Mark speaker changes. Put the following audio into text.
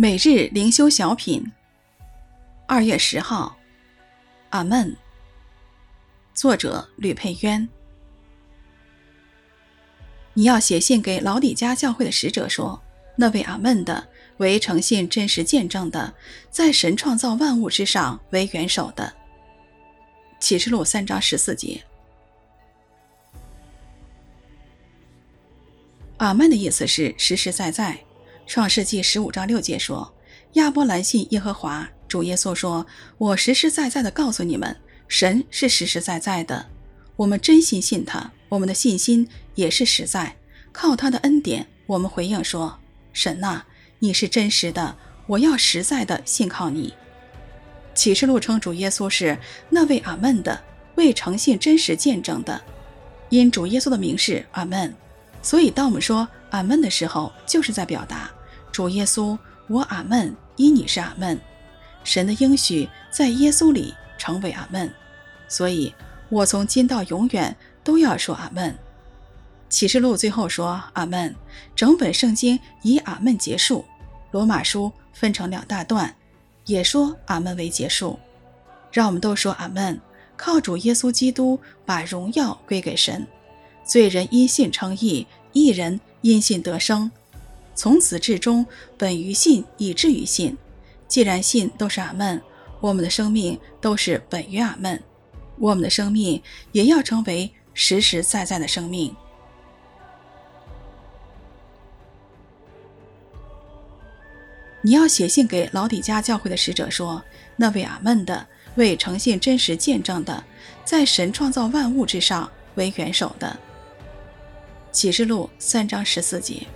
Speaker 1: 每日灵修小品，二月十号，阿门。作者吕佩渊。你要写信给老李家教会的使者说：那位阿门的，为诚信真实见证的，在神创造万物之上为元首的。启示录三章十四节。阿门的意思是实实在在。创世纪十五章六节说：“亚伯兰信耶和华，主耶稣说，我实实在在的告诉你们，神是实实在在的。我们真心信他，我们的信心也是实在。靠他的恩典，我们回应说：神呐，你是真实的，我要实在的信靠你。”启示录称主耶稣是那位阿门的，为诚信真实见证的，因主耶稣的名是阿门，所以当我们说阿门的时候，就是在表达。主耶稣，我阿门，因你是阿门，神的应许在耶稣里成为阿门，所以我从今到永远都要说阿门。启示录最后说阿门，整本圣经以阿门结束。罗马书分成两大段，也说阿门为结束。让我们都说阿门，靠主耶稣基督把荣耀归给神，罪人因信称义，义人因信得生。从始至终，本于信，以至于信。既然信都是阿门，我们的生命都是本于阿门，我们的生命也要成为实实在在的生命。你要写信给老底嘉教会的使者说：那位阿门的，为诚信真实见证的，在神创造万物之上为元首的。启示录三章十四节。